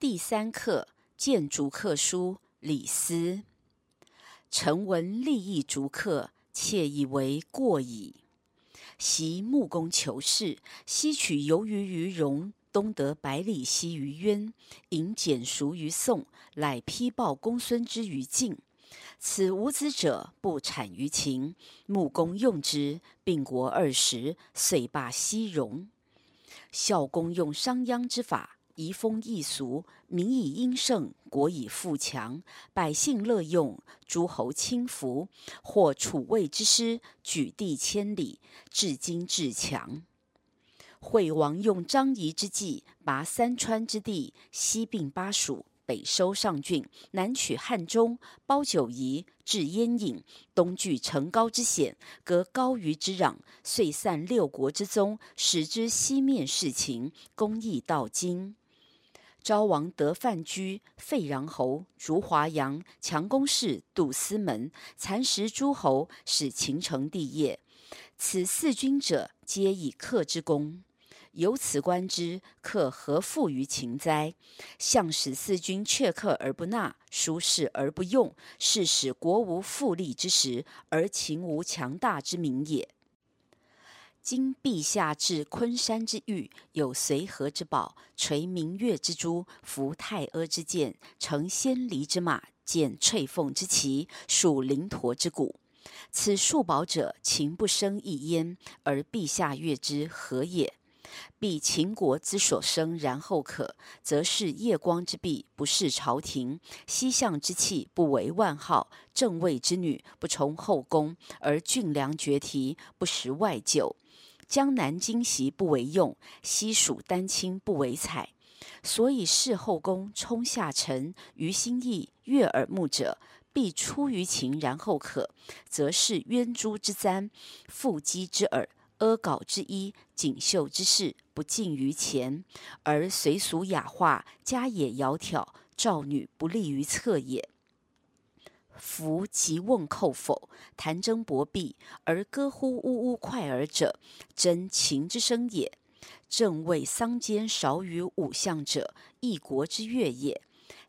第三课谏逐客书，李斯。臣闻利益逐客，窃以为过矣。昔穆公求士，西取游鱼于戎，东得百里奚于渊，迎蹇叔于宋，乃批报公孙之于晋。此无子者，不产于秦。穆公用之，并国二十，遂罢西戎。孝公用商鞅之法。移风易俗，民以殷盛，国以富强，百姓乐用，诸侯亲服。或楚魏之师，举地千里，至今至强。惠王用张仪之计，拔三川之地，西并巴蜀，北收上郡，南取汉中，包九夷，制鄢郢，东据成皋之险，隔高于之壤，遂散六国之宗，使之西面事秦，公义到今。昭王得范雎、费穰侯，逐华阳，强宫室，杜私门，蚕食诸侯，使秦成帝业。此四君者，皆以客之功。由此观之，客何负于秦哉？向使四君却客而不纳，疏士而不用，是使国无富利之时，而秦无强大之名也。今陛下至昆山之玉，有随和之宝，垂明月之珠，服太阿之剑，乘纤离之马，见翠凤之旗，属灵驼之骨。此数宝者，秦不生一焉，而陛下悦之何也？必秦国之所生，然后可，则是夜光之璧，不是朝廷；西向之器，不为万号；正位之女，不从后宫；而俊良绝蹄，不食外厩。江南金锡不为用，西蜀丹青不为采。所以侍后宫充下臣，于心意悦耳目者，必出于秦，然后可，则是鸢珠之簪，负迹之耳，阿縞之衣，锦绣之饰，不尽于前，而随俗雅化，佳也窈窕，赵女不利于侧也。夫急问叩否，谈争博弊，而歌乎呜呜快耳者，真秦之声也。正位桑间少与五相者，一国之乐也。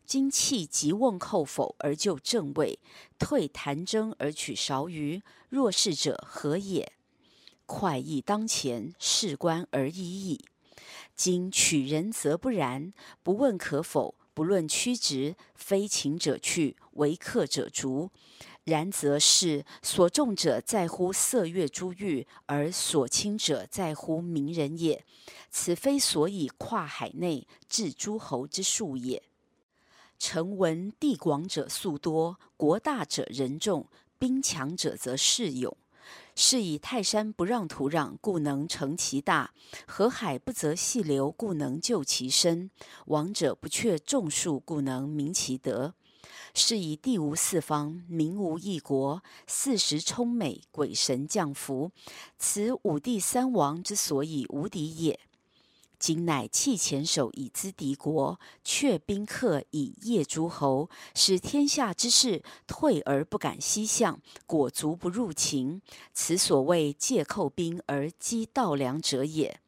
今弃急问叩否而就正位，退谈争而取韶虞，若是者何也？快意当前，事关而已矣。今取人则不然，不问可否。不论曲直，非秦者去，为客者逐。然则是所重者在乎色月珠玉，而所轻者在乎名人也。此非所以跨海内制诸侯之术也。臣闻地广者粟多，国大者人众，兵强者则士勇。是以泰山不让土壤，故能成其大；河海不择细流，故能就其深；王者不却众庶，故能明其德。是以地无四方，民无一国，四时充美，鬼神降福。此五帝三王之所以无敌也。今乃弃黔首以资敌国，却宾客以业诸侯，使天下之士退而不敢西向，果足不入秦。此所谓借寇兵而击盗粮者也。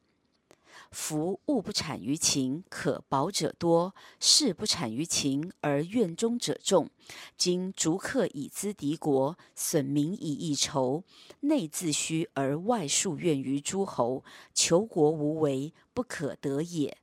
夫物不产于秦，可保者多；士不产于秦，而怨中者众。今逐客以资敌国，损民以益仇，内自虚而外树怨于诸侯，求国无为，不可得也。